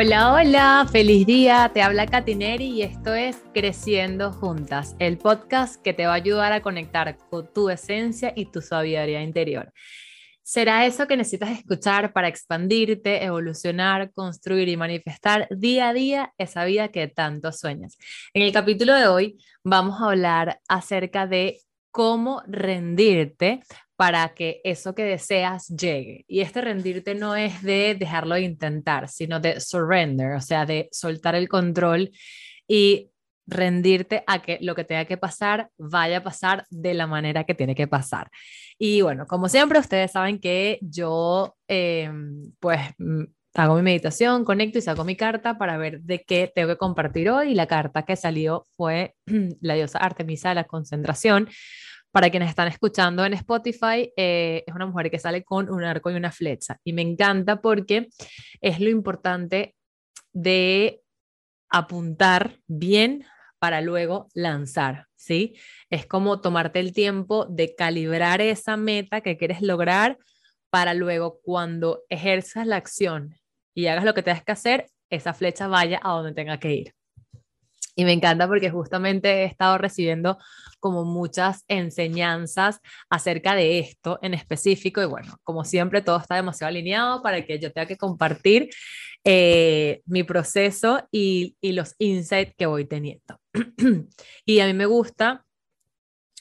Hola, hola, feliz día, te habla Katineri y esto es Creciendo Juntas, el podcast que te va a ayudar a conectar con tu esencia y tu sabiduría interior. Será eso que necesitas escuchar para expandirte, evolucionar, construir y manifestar día a día esa vida que tanto sueñas. En el capítulo de hoy vamos a hablar acerca de cómo rendirte para que eso que deseas llegue. Y este rendirte no es de dejarlo de intentar, sino de surrender, o sea, de soltar el control y rendirte a que lo que tenga que pasar vaya a pasar de la manera que tiene que pasar. Y bueno, como siempre, ustedes saben que yo, em, pues, mm, hago mi meditación, conecto y saco mi carta para ver de qué tengo que compartir hoy. Y la carta que salió fue la diosa Artemisa de la concentración para quienes están escuchando en Spotify, eh, es una mujer que sale con un arco y una flecha. Y me encanta porque es lo importante de apuntar bien para luego lanzar, ¿sí? Es como tomarte el tiempo de calibrar esa meta que quieres lograr para luego cuando ejerzas la acción y hagas lo que tengas que hacer, esa flecha vaya a donde tenga que ir. Y me encanta porque justamente he estado recibiendo como muchas enseñanzas acerca de esto en específico. Y bueno, como siempre, todo está demasiado alineado para que yo tenga que compartir eh, mi proceso y, los insights que voy teniendo. y a mí me gusta,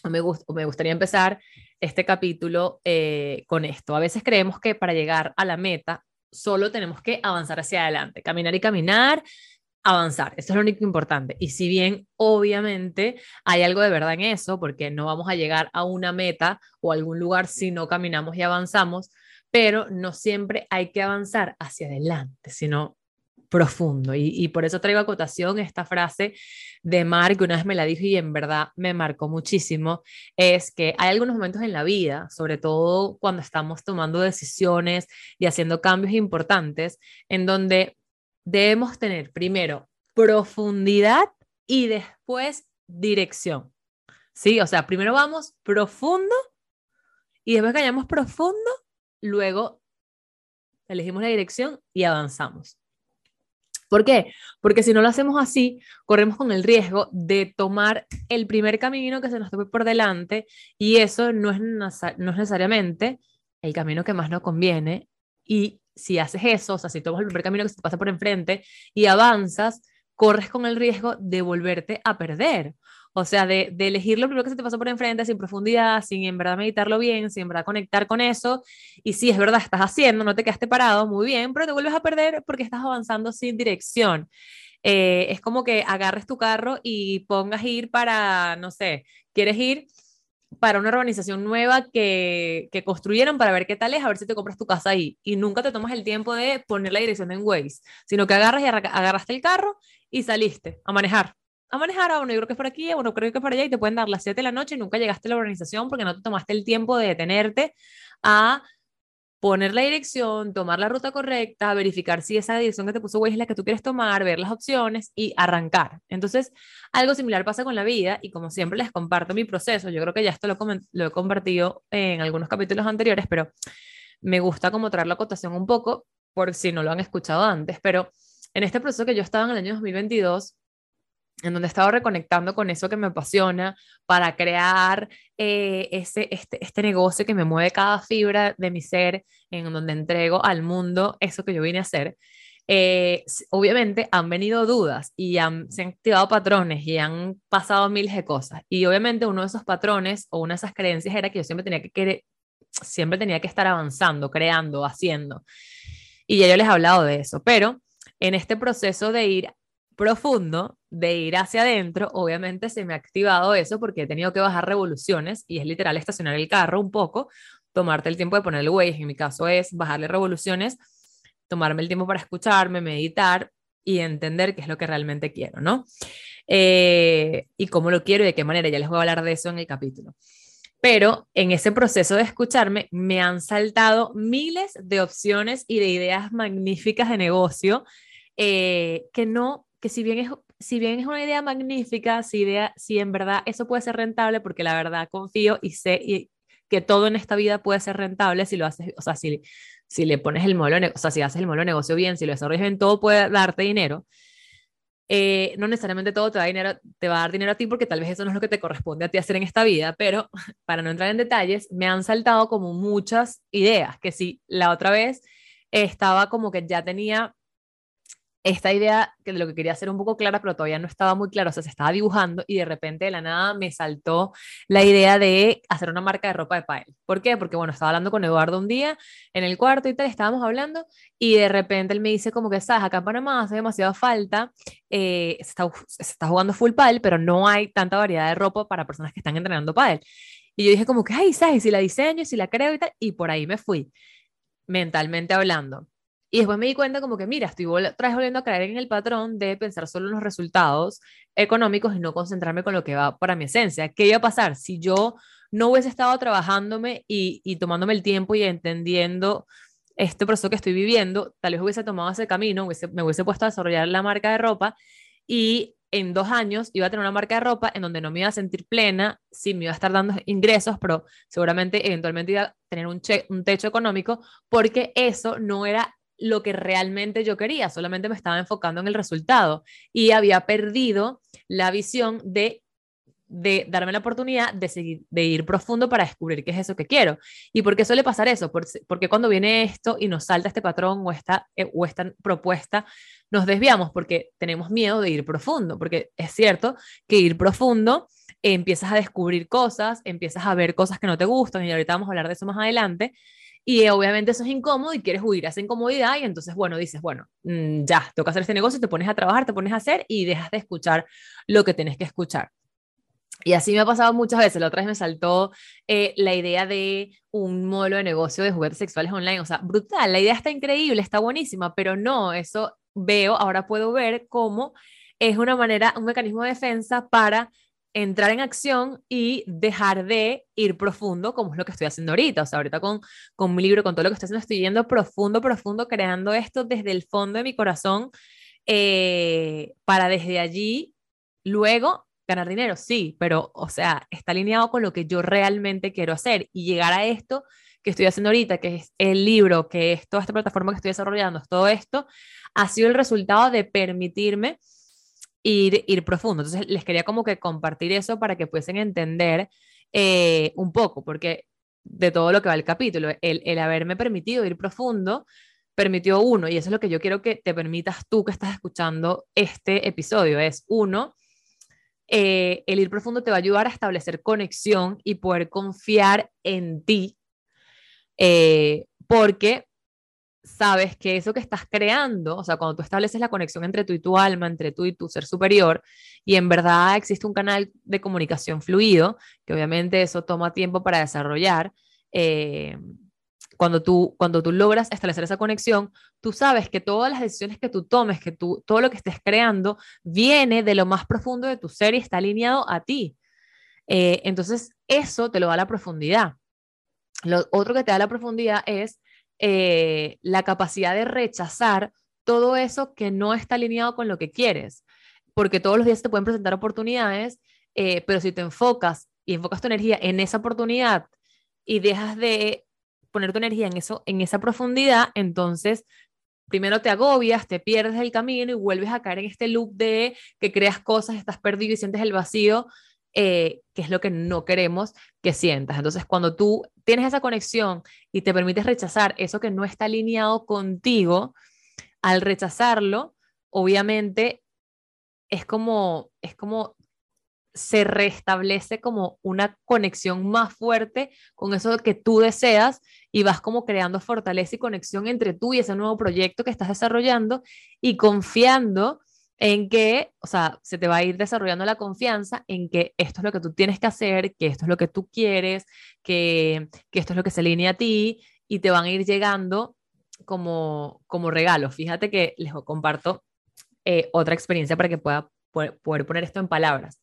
o me, gusta, me gustaría empezar este capítulo eh, con esto. A veces creemos que para llegar a la meta solo tenemos que avanzar hacia adelante, caminar y caminar avanzar. Eso es lo único importante. Y si bien obviamente hay algo de verdad en eso, porque no vamos a llegar a una meta o algún lugar si no caminamos y avanzamos, pero no siempre hay que avanzar hacia adelante, sino profundo. Y, por eso traigo a cotación esta frase de Mar, que una vez me la dijo y en verdad me marcó muchísimo, es que hay algunos momentos en la vida, sobre todo cuando estamos tomando decisiones y haciendo cambios importantes, en donde debemos tener primero profundidad y después dirección. ¿Sí? O sea, primero vamos profundo y después que profundo, luego elegimos la dirección y avanzamos. ¿Por qué? Porque si no lo hacemos así, corremos con el riesgo de tomar el primer camino que se nos tope por delante y eso no es, no es necesariamente el camino que más nos conviene y si haces eso, o sea, si tomas el primer camino que se te pasa por enfrente y avanzas, corres con el riesgo de volverte a perder. O sea, de, elegir lo primero que se te pasa por enfrente sin profundidad, sin en verdad meditarlo bien, sin en verdad conectar con eso. Y si es verdad, estás haciendo, no te quedaste parado, muy bien, pero te vuelves a perder porque estás avanzando sin dirección. Eh, es como que agarres tu carro y pongas ir para, no sé, quieres ir para una urbanización nueva que, que, construyeron para ver qué tal es, a ver si te compras tu casa ahí. Y nunca te tomas el tiempo de poner la dirección en Waze, sino que agarras y agarraste el carro y saliste a manejar. A manejar, a uno yo creo que es por aquí, a uno creo que es por allá y te pueden dar las 7 de la noche y nunca llegaste a la urbanización porque no te tomaste el tiempo de detenerte a poner la dirección, tomar la ruta correcta, verificar si esa dirección que te puso Waze es la que tú quieres tomar, ver las opciones y arrancar. Entonces, algo similar pasa con la vida y como siempre les comparto mi proceso, yo creo que ya esto lo, lo he compartido en algunos capítulos anteriores, pero me gusta como traer la acotación un poco por si no lo han escuchado antes, pero en este proceso que yo estaba en el año 2022, en donde he estado reconectando con eso que me apasiona para crear eh, ese, este, este negocio que me mueve cada fibra de mi ser, en donde entrego al mundo eso que yo vine a hacer. Eh, obviamente han venido dudas y han, se han activado patrones y han pasado miles de cosas. Y obviamente uno de esos patrones o una de esas creencias era que yo siempre tenía que, querer, siempre tenía que estar avanzando, creando, haciendo. Y ya yo les he hablado de eso, pero en este proceso de ir profundo de ir hacia adentro, obviamente se me ha activado eso porque he tenido que bajar revoluciones y es literal estacionar el carro un poco, tomarte el tiempo de poner el Waze, en mi caso es bajarle revoluciones, tomarme el tiempo para escucharme, meditar y entender qué es lo que realmente quiero, ¿no? Eh, y cómo lo quiero y de qué manera, ya les voy a hablar de eso en el capítulo. Pero en ese proceso de escucharme me han saltado miles de opciones y de ideas magníficas de negocio eh, que no que si bien es, si bien es una idea magnífica, si, idea, si en verdad eso puede ser rentable, porque la verdad confío y sé y que todo en esta vida puede ser rentable si lo haces, o sea, si, si le pones el modelo, o sea, si haces el modelo de negocio bien, si lo desarrollas bien, todo puede darte dinero. Eh, no necesariamente todo te, dinero, te va a dar dinero a ti porque tal vez eso no es lo que te corresponde a ti hacer en esta vida, pero para no entrar en detalles, me han saltado como muchas ideas que si la otra vez estaba como que ya tenía esta idea que de lo que quería hacer un poco clara, pero todavía no estaba muy clara, o sea, se estaba dibujando y de repente de la nada me saltó la idea de hacer una marca de ropa de Pael. ¿Por qué? Porque bueno, estaba hablando con Eduardo un día en el cuarto y tal, estábamos hablando y de repente él me dice como que, sabes, acá en Panamá hace demasiada falta, eh, se, está, se, está, jugando full Pael, pero no hay tanta variedad de ropa para personas que están entrenando Pael. Y yo dije como que, ay, ¿sabes? Si la diseño, si la creo y tal, y por ahí me fui, mentalmente hablando. Y después me di cuenta como que, mira, estoy otra vez volviendo a caer en el patrón de pensar solo en los resultados económicos y no concentrarme con lo que va para mi esencia. ¿Qué iba a pasar si yo no hubiese estado trabajándome y, y tomándome el tiempo y entendiendo este proceso que estoy viviendo? Tal vez hubiese tomado ese camino, me hubiese puesto a desarrollar la marca de ropa y en dos años iba a tener una marca de ropa en donde no me iba a sentir plena, sí me iba a estar dando ingresos, pero seguramente eventualmente iba a tener un, un techo económico, porque eso no era lo que realmente yo quería, solamente me estaba enfocando en el resultado y había perdido la visión de de darme la oportunidad de, seguir, de ir profundo para descubrir qué es eso que quiero. ¿Y por qué suele pasar eso? Porque cuando viene esto y nos salta este patrón o esta, eh, o esta propuesta, nos desviamos porque tenemos miedo de ir profundo, porque es cierto que ir profundo empiezas a descubrir cosas, empiezas a ver cosas que no te gustan y ahorita vamos a hablar de eso más adelante, y obviamente eso es incómodo y quieres huir a esa incomodidad y entonces, bueno, dices, bueno, mm, ya, toca hacer este negocio, te pones a trabajar, te pones a hacer y dejas de escuchar lo que tienes que escuchar. Y así me ha pasado muchas veces. La otra vez me saltó eh, la idea de un modelo de negocio de juguetes sexuales online. O sea, brutal. La idea está increíble, está buenísima, pero no, eso veo, ahora puedo ver cómo es una manera, un mecanismo de defensa para entrar en acción y dejar de ir profundo, como es lo que estoy haciendo ahorita. O sea, ahorita con, con mi libro, con todo lo que estoy haciendo, estoy yendo profundo, profundo, creando esto desde el fondo de mi corazón eh, para desde allí luego ganar dinero, sí, pero, o sea, está alineado con lo que yo realmente quiero hacer y llegar a esto que estoy haciendo ahorita, que es el libro, que es toda esta plataforma que estoy desarrollando, todo esto, ha sido el resultado de permitirme ir, profundo. Entonces, les quería como que compartir eso para que pudiesen entender eh, un poco, porque de todo lo que va el capítulo, el, el haberme permitido ir profundo permitió uno, y eso es lo que yo quiero que te permitas tú que estás escuchando este episodio, es uno, eh, el ir profundo te va a ayudar a establecer conexión y poder confiar en ti, eh, porque sabes que eso que estás creando, o sea, cuando tú estableces la conexión entre tú y tu alma, entre tú y tu ser superior, y en verdad existe un canal de comunicación fluido, que obviamente eso toma tiempo para desarrollar, eh, cuando tú, cuando tú logras establecer esa conexión, tú sabes que todas las decisiones que tú tomes, que tú, todo lo que estés creando, viene de lo más profundo de tu ser y está alineado a ti. Eh, entonces, eso te lo da la profundidad. Lo otro que te da la profundidad es eh, la capacidad de rechazar todo eso que no está alineado con lo que quieres, porque todos los días te pueden presentar oportunidades, eh, pero si te enfocas y enfocas tu energía en esa oportunidad y dejas de poner tu energía en eso, en esa profundidad, entonces primero te agobias, te pierdes el camino y vuelves a caer en este loop de que creas cosas, estás perdido y sientes el vacío, eh, que es lo que no queremos que sientas. Entonces, cuando tú tienes esa conexión y te permites rechazar eso que no está alineado contigo, al rechazarlo, obviamente es como, es como se restablece como una conexión más fuerte con eso que tú deseas y vas como creando fortaleza y conexión entre tú y ese nuevo proyecto que estás desarrollando y confiando en que, o sea, se te va a ir desarrollando la confianza en que esto es lo que tú tienes que hacer, que esto es lo que tú quieres, que, que esto es lo que se alinea a ti y te van a ir llegando como, como regalos. Fíjate que les comparto eh, otra experiencia para que pueda poner esto en palabras.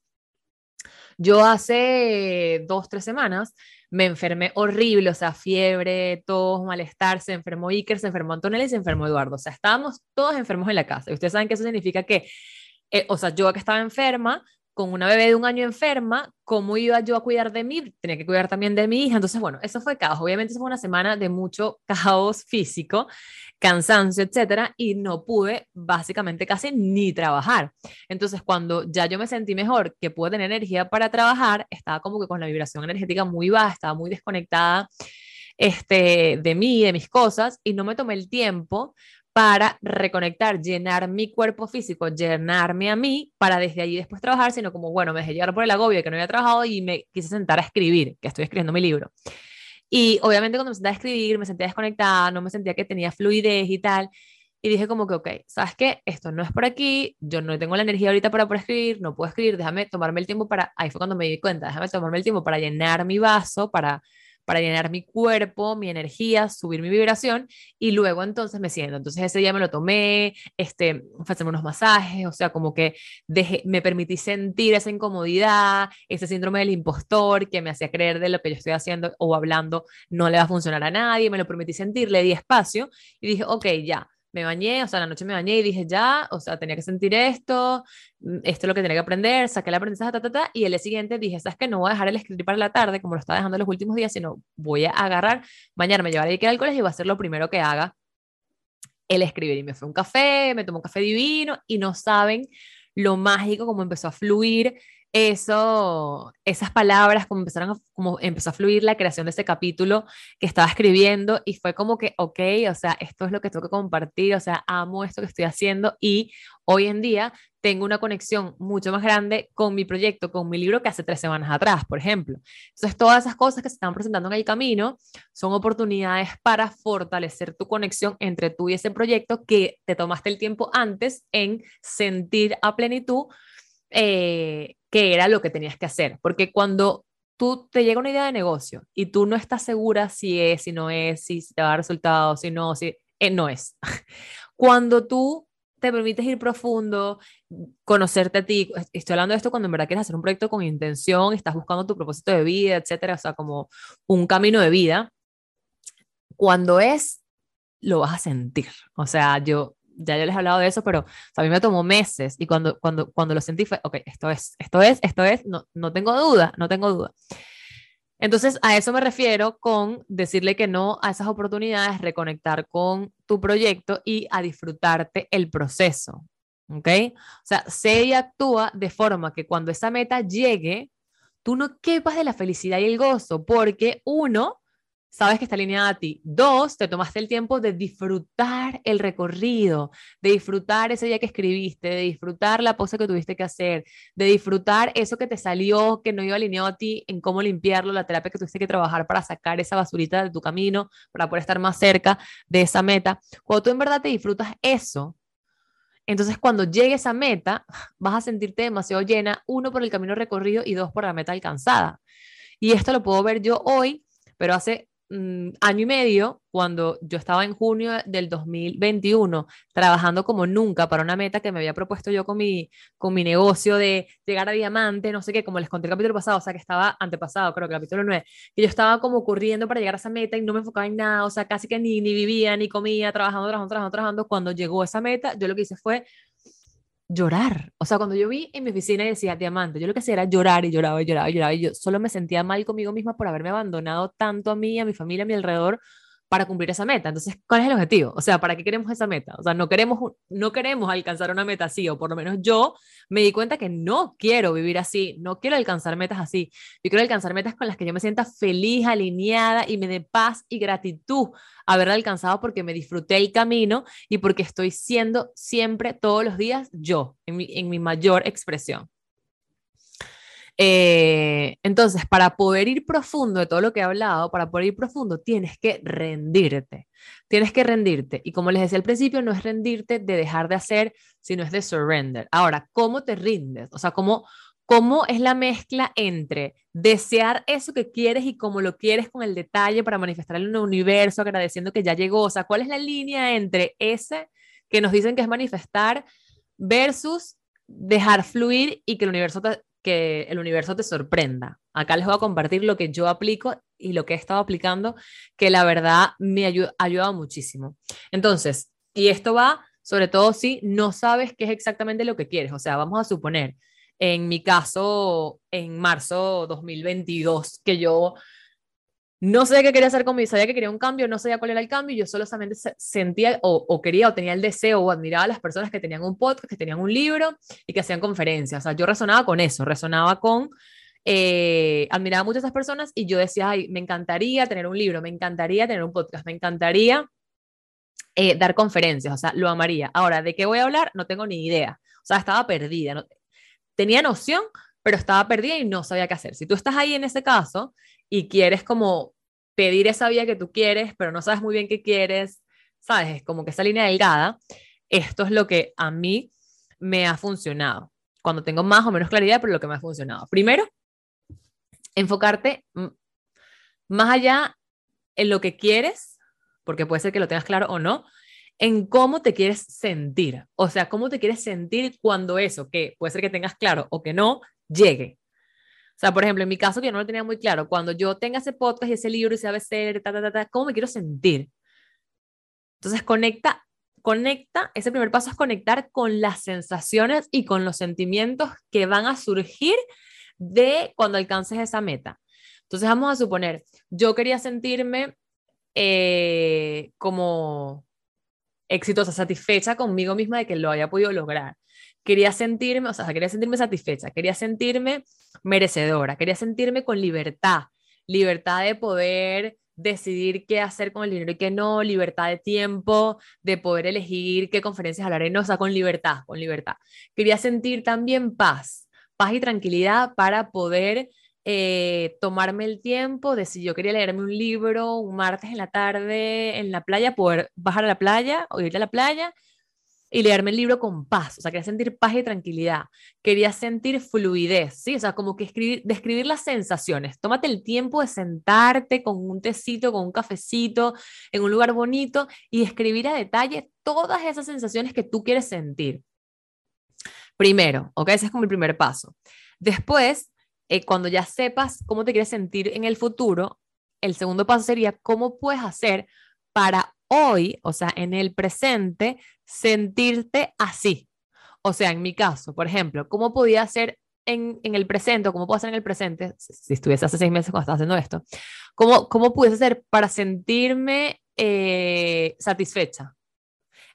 Yo hace dos, tres semanas me enfermé horrible, o sea, fiebre, tos, malestar, se enfermó Iker, se enfermó Antonella y se enfermó Eduardo. O sea, estábamos todos enfermos en la casa. Y ustedes saben que eso significa que, eh, o sea, yo que estaba enferma, con una bebé de un año enferma, ¿cómo iba yo a cuidar de mí? Tenía que cuidar también de mi hija. Entonces, bueno, eso fue caos. Obviamente, eso fue una semana de mucho caos físico, cansancio, etcétera, y no pude básicamente casi ni trabajar. Entonces, cuando ya yo me sentí mejor, que pude tener energía para trabajar, estaba como que con la vibración energética muy baja, estaba muy desconectada este, de mí, de mis cosas, y no me tomé el tiempo para reconectar, llenar mi cuerpo físico, llenarme a mí, para desde allí después trabajar, sino como, bueno, me dejé llevar por el agobio que no había trabajado y me quise sentar a escribir, que estoy escribiendo mi libro. Y obviamente cuando me senté a escribir, me sentía desconectada, no me sentía que tenía fluidez y tal. Y dije como que, ok, ¿sabes qué? Esto no es por aquí, yo no tengo la energía ahorita para poder escribir, no puedo escribir, déjame tomarme el tiempo para, ahí fue cuando me di cuenta, déjame tomarme el tiempo para llenar mi vaso, para para llenar mi cuerpo, mi energía, subir mi vibración y luego entonces me siento. Entonces ese día me lo tomé, este, hacerme unos masajes, o sea, como que dejé, me permití sentir esa incomodidad, ese síndrome del impostor que me hacía creer de lo que yo estoy haciendo o hablando no le va a funcionar a nadie, me lo permití sentir, le di espacio y dije, ok, ya, me bañé, o sea, la noche me bañé y dije, ya, o sea, tenía que sentir esto, mm, esto es lo que tenía que aprender, saqué la aprendizaje, ta, ta, ta, y el día siguiente dije, sabes que no voy a dejar el escribir para la tarde, como lo estaba dejando los últimos días, sino voy a agarrar, bañarme, llevar el al colegio y va a ser lo primero que haga el escribir. Y me fue un café, me tomó un café divino y no saben lo mágico como empezó a fluir eso, esas palabras, como empezaron como empezó a fluir la creación de ese capítulo que estaba escribiendo y fue como que, ok, o sea, esto es lo que tengo que compartir, o sea, amo esto que estoy haciendo y hoy en día tengo una conexión mucho más grande con mi proyecto, con mi libro que hace tres semanas atrás, por ejemplo. Entonces, todas esas cosas que se están presentando en el camino son oportunidades para fortalecer tu conexión entre tú y ese proyecto que te tomaste el tiempo antes en sentir a plenitud. Eh, que era lo que tenías que hacer. Porque cuando tú te llega una idea de negocio y tú no estás segura si es, si no es, si te va a dar resultados, si no, si eh, no es. Cuando tú te permites ir profundo, conocerte a ti, estoy hablando de esto cuando en verdad quieres hacer un proyecto con intención, estás buscando tu propósito de vida, etcétera, o sea, como un camino de vida. Cuando es, lo vas a sentir. O sea, yo ya yo les he hablado de eso, pero a mí me tomó meses y cuando, cuando, cuando lo sentí fue, ok, esto es, esto es, esto es, no, no tengo duda, no tengo duda. Entonces, a eso me refiero con decirle que no a esas oportunidades, reconectar con tu proyecto y a disfrutarte el proceso. ¿Ok? O sea, sé y actúa de forma que cuando esa meta llegue, tú no quepas de la felicidad y el gozo, porque uno, sabes que está alineada a ti. Dos, te tomaste el tiempo de disfrutar el recorrido, de disfrutar ese día que escribiste, de disfrutar la pose que tuviste que hacer, de disfrutar eso que te salió, que no iba alineado a ti, en cómo limpiarlo, la terapia que tuviste que trabajar para sacar esa basurita de tu camino, para poder estar más cerca de esa meta. Cuando tú en verdad te disfrutas eso, entonces, cuando llegue esa meta, vas a sentirte demasiado llena, uno por el camino recorrido y dos por la meta alcanzada. Y esto lo puedo ver yo hoy, pero hace Mm, año y medio, cuando yo estaba en junio del 2021 trabajando como nunca para una meta que me había propuesto yo con mi, con mi negocio de llegar a diamante, no sé qué, como les conté el capítulo pasado, o sea, que estaba antepasado, creo que el capítulo 9, que yo estaba como corriendo para llegar a esa meta y no me enfocaba en nada, o sea, casi que ni, ni vivía, ni comía, trabajando, trabajando, trabajando, trabajando. Cuando llegó esa meta, yo lo que hice fue llorar. O sea, cuando yo vi en mi oficina y decía diamante, yo lo que hacía era llorar y lloraba y lloraba y lloraba y yo solo me sentía mal conmigo misma por haberme abandonado tanto a mí, a mi familia, a mi alrededor para cumplir esa meta. Entonces, ¿cuál es el objetivo? O sea, ¿para qué queremos esa meta? O sea, no queremos, no queremos alcanzar una meta así, o por lo menos yo me di cuenta que no quiero vivir así, no quiero alcanzar metas así. Yo quiero alcanzar metas con las que yo me sienta feliz, alineada y me dé paz y gratitud haberla alcanzado porque me disfruté el camino y porque estoy siendo siempre, todos los días, yo, en mi, en mi mayor expresión. Eh, entonces, para poder ir profundo de todo lo que he hablado, para poder ir profundo, tienes que rendirte. Tienes que rendirte. Y como les decía al principio, no es rendirte de dejar de hacer, sino es de surrender. Ahora, ¿cómo te rindes? O sea, ¿cómo, es la mezcla entre desear eso que quieres y cómo lo quieres con el detalle para manifestar en el universo, agradeciendo que ya llegó? O sea, ¿cuál es la línea entre ese que nos dicen que es manifestar versus dejar fluir y que el universo te, que el universo te sorprenda. Acá les voy a compartir lo que yo aplico y lo que he estado aplicando, que la verdad me ha ayudado muchísimo. Entonces, y esto va sobre todo si no sabes qué es exactamente lo que quieres. O sea, vamos a suponer, En mi caso, en marzo 2022, que yo no sabía qué quería hacer con mi, sabía que quería un cambio, no sabía cuál era el cambio, yo solamente sentía o, quería o tenía el deseo o admiraba a las personas que tenían un podcast, que tenían un libro y que hacían conferencias. O sea, yo resonaba con eso, resonaba con, eh, admiraba mucho a esas personas y yo decía, ay, me encantaría tener un libro, me encantaría tener un podcast, me encantaría eh, dar conferencias, o sea, lo amaría. Ahora, ¿de qué voy a hablar? No tengo ni idea. O sea, estaba perdida. No, tenía noción, pero estaba perdida y no sabía qué hacer. Si tú estás ahí en ese caso y quieres como pedir esa vía que tú quieres, pero no sabes muy bien qué quieres, sabes, es como que esa línea delgada, esto es lo que a mí me ha funcionado. Cuando tengo más o menos claridad, pero lo que me ha funcionado. Primero, enfocarte más allá en lo que quieres, porque puede ser que lo tengas claro o no, en cómo te quieres sentir. O sea, cómo te quieres sentir cuando eso, que puede ser que tengas claro o que no, llegue. O sea, por ejemplo, en mi caso, que yo no lo tenía muy claro, cuando yo tenga ese podcast y ese libro y ese ABC, ta, ta, ta, ta, ¿cómo me quiero sentir? Entonces, conecta, conecta, ese primer paso es conectar con las sensaciones y con los sentimientos que van a surgir de cuando alcances esa meta. Entonces, vamos a suponer, yo quería sentirme eh, como exitosa, satisfecha conmigo misma de que lo haya podido lograr. Quería sentirme, o sea, quería sentirme satisfecha, quería sentirme merecedora, quería sentirme con libertad, libertad de poder decidir qué hacer con el dinero y qué no, libertad de tiempo, de poder elegir qué conferencias hablaré, no, o sea, con libertad, con libertad. Quería sentir también paz, paz y tranquilidad para poder eh, tomarme el tiempo de si yo quería leerme un libro un martes en la tarde en la playa, poder bajar a la playa o ir a la playa y leerme el libro con paz, o sea, quería sentir paz y tranquilidad, quería sentir fluidez, ¿sí? O sea, como que escribir, describir las sensaciones, tómate el tiempo de sentarte con un tecito, con un cafecito, en un lugar bonito y escribir a detalle todas esas sensaciones que tú quieres sentir. Primero, ¿ok? Ese es como el primer paso. Después, eh, cuando ya sepas cómo te quieres sentir en el futuro, el segundo paso sería cómo puedes hacer para hoy, o sea, en el presente, sentirte así. O sea, en mi caso, por ejemplo, ¿cómo podía hacer en, el presente o cómo puedo hacer en el presente, si estuviese hace seis meses cuando estaba haciendo esto, cómo, cómo pudiese hacer para sentirme eh, satisfecha?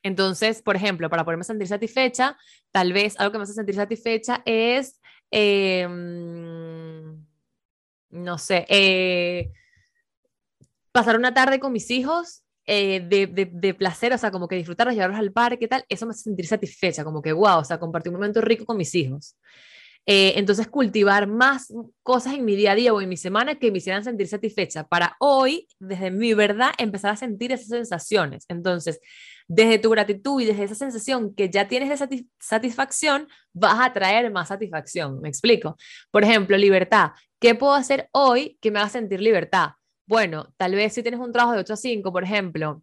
Entonces, por ejemplo, para poderme sentir satisfecha, tal vez algo que me hace sentir satisfecha es, em, no sé, eh, pasar una tarde con mis hijos eh, de, placer, o sea, como que disfrutarlos, llevarlos al parque, tal, eso me hace sentir satisfecha, como que, wow, o sea, compartir un momento rico con mis hijos. Eh, entonces, cultivar más cosas en mi día a día o en mi semana que me hicieran sentir satisfecha para hoy, desde mi verdad, empezar a sentir esas sensaciones. Entonces, desde tu gratitud y desde esa sensación que ya tienes de satisfacción, vas a traer más satisfacción. ¿Me explico? Por ejemplo, libertad. ¿Qué puedo hacer hoy que me haga sentir libertad? Bueno, tal vez si tienes un trabajo de 8 a 5, por ejemplo,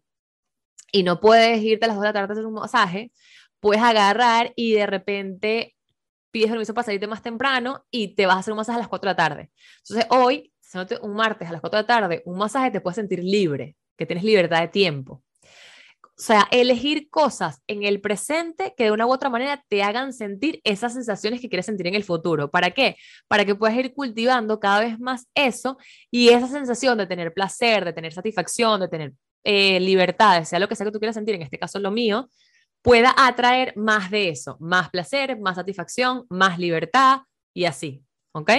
y no puedes irte a las 2 de la tarde a hacer un masaje, puedes agarrar y de repente pides permiso para salirte más temprano y te vas a hacer un masaje a las 4 de la tarde. Entonces, hoy, un martes a las 4 de la tarde, un masaje te puedes sentir libre, que tienes libertad de tiempo. O sea, elegir cosas en el presente que de una u otra manera te hagan sentir esas sensaciones que quieres sentir en el futuro. ¿Para qué? Para que puedas ir cultivando cada vez más eso y esa sensación de tener placer, de tener satisfacción, de tener eh, libertad, sea lo que sea que tú quieras sentir, en este caso lo mío, pueda atraer más de eso, más placer, más satisfacción, más libertad y así. ¿Ok?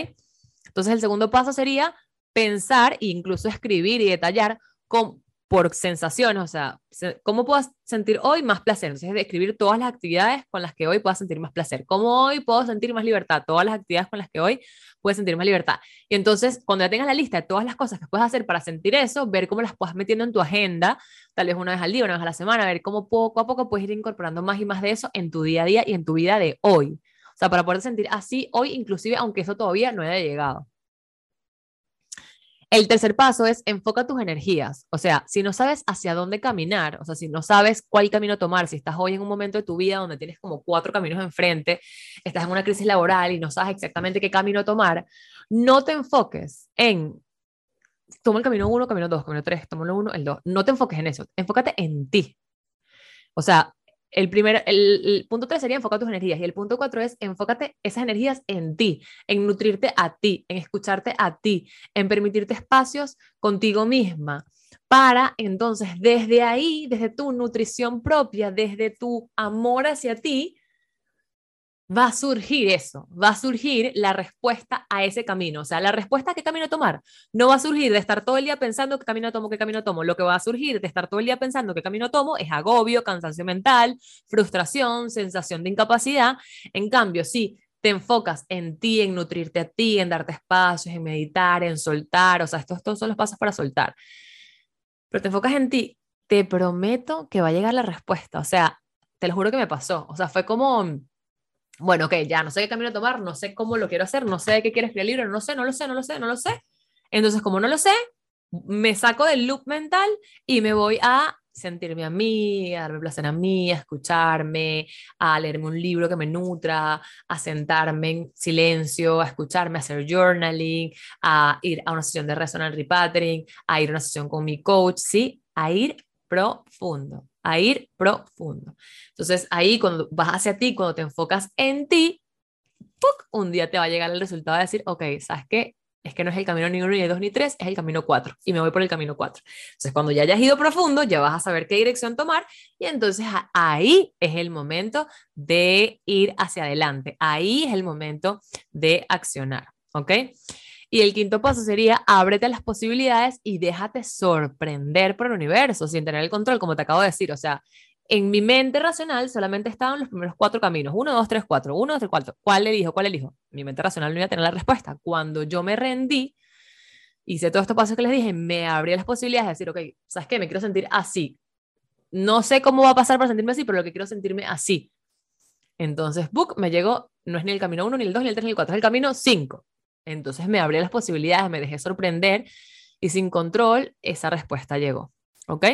Entonces el segundo paso sería pensar e incluso escribir y detallar con, por sensaciones, o sea, ¿cómo puedo sentir hoy más placer? Entonces, describir todas las actividades con las que hoy puedo sentir más placer. ¿Cómo hoy puedo sentir más libertad? Todas las actividades con las que hoy puedo sentir más libertad. Y entonces, cuando ya tengas la lista de todas las cosas que puedes hacer para sentir eso, ver cómo las puedes metiendo en tu agenda, tal vez una vez al día, una vez a la semana, ver cómo poco a poco puedes ir incorporando más y más de eso en tu día a día y en tu vida de hoy. O sea, para poder sentir así hoy, inclusive, aunque eso todavía no haya llegado. El tercer paso es enfoca tus energías. O sea, si no sabes hacia dónde caminar, o sea, si no sabes cuál camino tomar, si estás hoy en un momento de tu vida donde tienes como cuatro caminos enfrente, estás en una crisis laboral y no sabes exactamente qué camino tomar, no te enfoques en toma el camino uno, camino dos, camino tres, toma el uno, el dos. No te enfoques en eso, enfócate en ti. O sea, el, primer, el, punto 3 sería enfocar tus energías y el punto 4 es enfócate esas energías en ti, en nutrirte a ti, en escucharte a ti, en permitirte espacios contigo misma para entonces desde ahí, desde tu nutrición propia, desde tu amor hacia ti, va a surgir eso, va a surgir la respuesta a ese camino. O sea, la respuesta a qué camino tomar no va a surgir de estar todo el día pensando qué camino tomo, qué camino tomo. Lo que va a surgir de estar todo el día pensando qué camino tomo es agobio, cansancio mental, frustración, sensación de incapacidad. En cambio, si te enfocas en ti, en nutrirte a ti, en darte espacios, en meditar, en soltar, o sea, estos, estos son los pasos para soltar. Pero te enfocas en ti, te prometo que va a llegar la respuesta. O sea, te lo juro que me pasó. O sea, fue como bueno, ok, ya no sé qué camino tomar, no sé cómo lo quiero hacer, no sé qué quiere escribir el libro, no sé, no lo sé, no lo sé, no lo sé. Entonces, como no lo sé, me saco del loop mental y me voy a sentirme a mí, a darme placer a mí, a escucharme, a leerme un libro que me nutra, a sentarme en silencio, a escucharme, a hacer journaling, a ir a una sesión de resonance repatterning, a ir a una sesión con mi coach, ¿sí? A ir profundo a ir profundo. Entonces ahí cuando vas hacia ti, cuando te enfocas en ti, un día te va a llegar el resultado de decir, ok, ¿sabes qué? Es que no es el camino ni uno, ni dos, ni tres, es el camino cuatro. Y me voy por el camino cuatro. Entonces, cuando ya hayas ido profundo, ya vas a saber qué dirección tomar. Y entonces ahí es el momento de ir hacia adelante. Ahí es el momento de accionar. ¿Ok? Y el quinto paso sería ábrete a las posibilidades y déjate sorprender por el universo sin tener el control, como te acabo de decir. O sea, en mi mente racional solamente estaban los primeros cuatro caminos. Uno, dos, tres, cuatro. Uno, dos, tres, cuatro. ¿Cuál elijo? ¿Cuál elijo? Mi mente racional no iba a tener la respuesta. Cuando yo me rendí, hice todos estos pasos que les dije, me abrí las posibilidades de decir, ok, ¿sabes qué? Me quiero sentir así. No sé cómo va a pasar para sentirme así, pero lo que quiero sentirme así. Entonces, Book me llegó, no es ni el camino uno, ni el dos, ni el tres, ni el cuatro, es el camino cinco. Entonces me abrí las posibilidades, me dejé sorprender y sin control esa respuesta llegó. ¿Ok?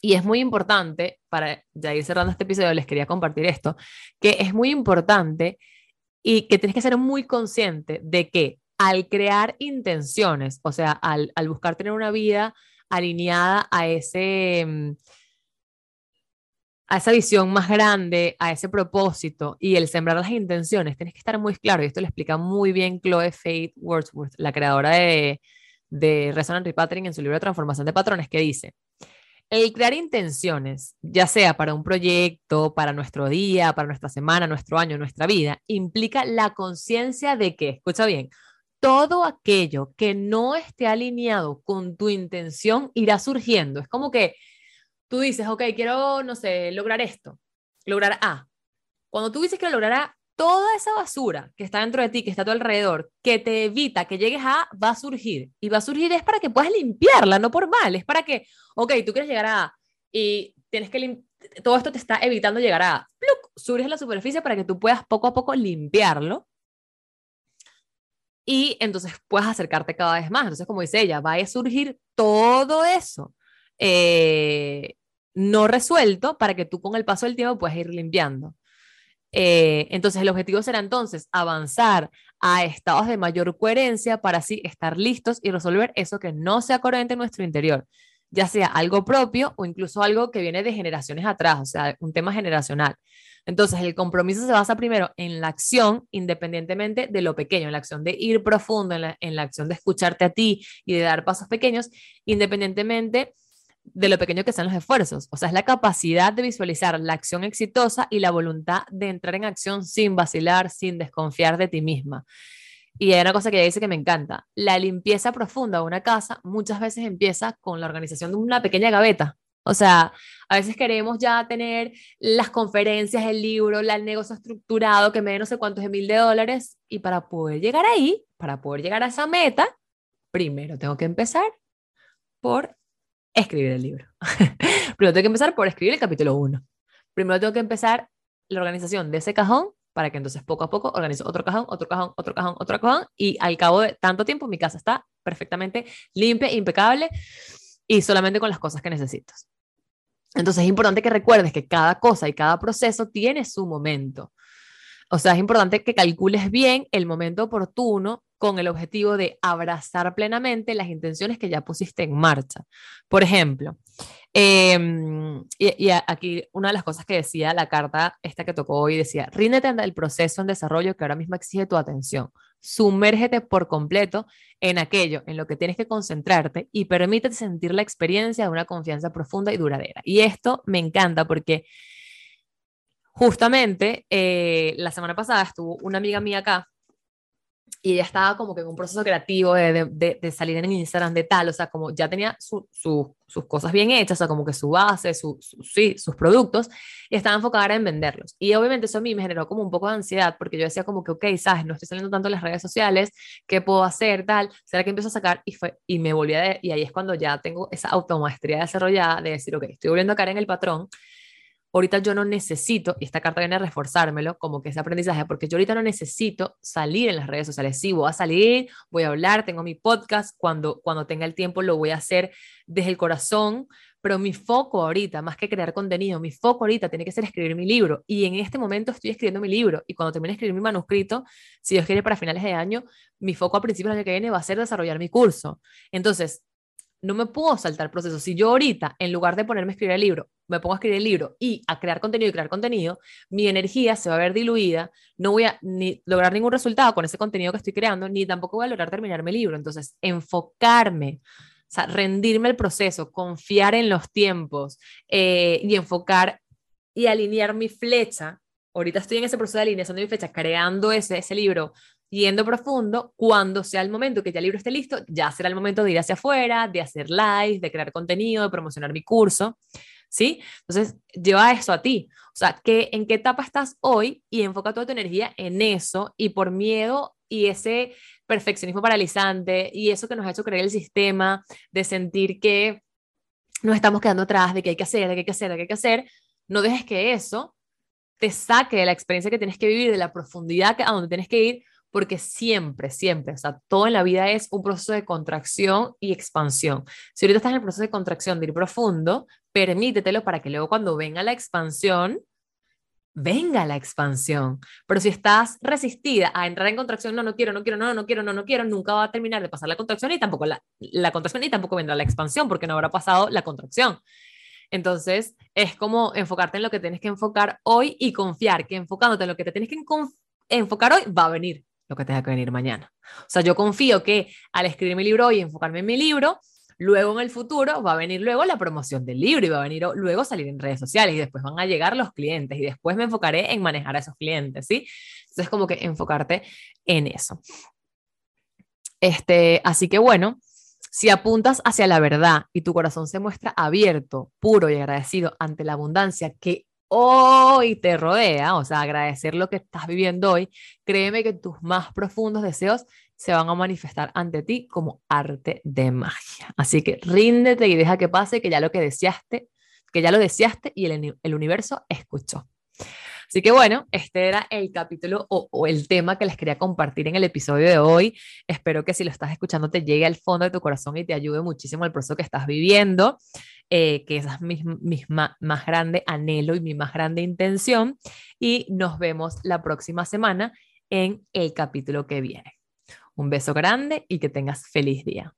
Y es muy importante, para ya ir cerrando este episodio, les quería compartir esto, que es muy importante y que tienes que ser muy consciente de que al crear intenciones, o sea, al, al buscar tener una vida alineada a ese mm, a esa visión más grande, a ese propósito y el sembrar las intenciones, tienes que estar muy claro, y esto lo explica muy bien Chloe Faith Wordsworth, la creadora de, de Resonant Repatterning en su libro Transformación de Patrones, que dice, el crear intenciones, ya sea para un proyecto, para nuestro día, para nuestra semana, nuestro año, nuestra vida, implica la conciencia de que, escucha bien, todo aquello que no esté alineado con tu intención irá surgiendo. Es como que tú dices, ok, quiero, no sé, lograr esto, lograr A. Cuando tú dices que lograr A, toda esa basura que está dentro de ti, que está a tu alrededor, que te evita que llegues a A, va a surgir. Y va a surgir es para que puedas limpiarla, no por mal, es para que, ok, tú quieres llegar a A y tienes que todo esto te está evitando llegar a A. ¡Pluc! Surge la superficie para que tú puedas poco a poco limpiarlo y entonces puedas acercarte cada vez más. Entonces, como dice ella, va a surgir todo eso. Eh, no resuelto para que tú con el paso del tiempo puedas ir limpiando. Eh, entonces el objetivo será entonces avanzar a estados de mayor coherencia para así estar listos y resolver eso que no sea coherente en nuestro interior, ya sea algo propio o incluso algo que viene de generaciones atrás, o sea, un tema generacional. Entonces el compromiso se basa primero en la acción, independientemente de lo pequeño, en la acción de ir profundo, en la, en la acción de escucharte a ti y de dar pasos pequeños, independientemente de lo pequeño que sean los esfuerzos. O sea, es la capacidad de visualizar la acción exitosa y la voluntad de entrar en acción sin vacilar, sin desconfiar de ti misma. Y hay una cosa que ella dice que me encanta. La limpieza profunda de una casa muchas veces empieza con la organización de una pequeña gaveta. O sea, a veces queremos ya tener las conferencias, el libro, el negocio estructurado que me dé no sé cuántos de mil de dólares. Y para poder llegar ahí, para poder llegar a esa meta, primero tengo que empezar por escribir el libro. Primero tengo que empezar por escribir el capítulo 1. Primero tengo que empezar la organización de ese cajón para que entonces poco a poco organizo otro cajón, otro cajón, otro cajón, otro cajón y al cabo de tanto tiempo mi casa está perfectamente limpia, impecable y solamente con las cosas que necesitas. Entonces es importante que recuerdes que cada cosa y cada proceso tiene su momento. O sea, es importante que calcules bien el momento oportuno con el objetivo de abrazar plenamente las intenciones que ya pusiste en marcha. Por ejemplo, Em, y, aquí una de las cosas que decía la carta, esta que tocó hoy, decía, ríndete ante el proceso en desarrollo que ahora mismo exige tu atención. Sumérgete por completo en aquello en lo que tienes que concentrarte y permítete sentir la experiencia de una confianza profunda y duradera. Y esto me encanta porque justamente eh, la semana pasada estuvo una amiga mía acá y ella estaba como que en un proceso creativo de, de, salir en Instagram de tal, o sea, como ya tenía sus cosas bien hechas, o sea, como que su base, su, sus productos, y estaba enfocada en venderlos. Y obviamente eso a mí me generó como un poco de ansiedad, porque yo decía como que, ok, sabes, no estoy saliendo tanto en las redes sociales, ¿qué puedo hacer, tal? ¿Será que empiezo a sacar? Y, fue, y me volví a, y ahí es cuando ya tengo esa automaestría desarrollada de decir, ok, estoy volviendo a caer en el patrón, ahorita yo no necesito, y esta carta viene a reforzármelo, como que ese aprendizaje, porque yo ahorita no necesito salir en las redes sociales. Sí, voy a salir, voy a hablar, tengo mi podcast, cuando, cuando tenga el tiempo lo voy a hacer desde el corazón, pero mi foco ahorita, más que crear contenido, mi foco ahorita tiene que ser escribir mi libro. Y en este momento estoy escribiendo mi libro. Y cuando termine de escribir mi manuscrito, si Dios quiere para finales de año, mi foco a principios del año que viene va a ser desarrollar mi curso. Entonces, no me puedo saltar el proceso. Si yo ahorita, en lugar de ponerme a escribir el libro, me pongo a escribir el libro y a crear contenido y crear contenido, mi energía se va a ver diluida, no voy a lograr ningún resultado con ese contenido que estoy creando, ni tampoco voy a lograr terminarme el libro. Entonces, enfocarme, o rendirme el proceso, confiar en los tiempos eh, y enfocar y alinear mi flecha. Ahorita estoy en ese proceso de alineación de mi flecha, creando ese, ese libro yendo profundo, cuando sea el momento que ya el libro esté listo, ya será el momento de ir hacia afuera, de hacer live, de crear contenido, de promocionar mi curso, ¿sí? Entonces, lleva eso a ti. O sea, ¿qué, ¿en qué etapa estás hoy? Y enfoca toda tu energía en eso y por miedo y ese perfeccionismo paralizante y eso que nos ha hecho creer el sistema de sentir que nos estamos quedando atrás, de que hay que hacer, de que hay que hacer, de que hay que hacer, no dejes que eso te saque de la experiencia que tienes que vivir, de la profundidad a donde tienes que ir, porque siempre, siempre, o sea, todo en la vida es un proceso de contracción y expansión. Si ahorita estás en el proceso de contracción, de ir profundo, permítetelo para que luego cuando venga la expansión, venga la expansión. Pero si estás resistida a entrar en contracción, no, no quiero, no quiero, no, no quiero, no, no quiero, nunca va a terminar de pasar la contracción y tampoco la, la contracción y tampoco vendrá la expansión porque no habrá pasado la contracción. Entonces, es como enfocarte en lo que tienes que enfocar hoy y confiar que enfocándote en lo que te tienes que enfocar hoy va a venir lo que tenga que venir mañana. O sea, yo confío que al escribir mi libro hoy y enfocarme en mi libro, luego en el futuro va a venir luego la promoción del libro y va a venir luego salir en redes sociales y después van a llegar los clientes y después me enfocaré en manejar a esos clientes, ¿sí? Entonces, como que enfocarte en eso. Este, así que bueno, si apuntas hacia la verdad y tu corazón se muestra abierto, puro y agradecido ante la abundancia que hoy te rodea, o sea, agradecer lo que estás viviendo hoy, créeme que tus más profundos deseos se van a manifestar ante ti como arte de magia. Así que ríndete y deja que pase, que ya lo que deseaste, que ya lo deseaste y el, el universo escuchó. Así que bueno, este era el capítulo o, el tema que les quería compartir en el episodio de hoy. Espero que si lo estás escuchando te llegue al fondo de tu corazón y te ayude muchísimo el proceso que estás viviendo, eh, que esa es mi, mi más grande anhelo y mi más grande intención. Y nos vemos la próxima semana en el capítulo que viene. Un beso grande y que tengas feliz día.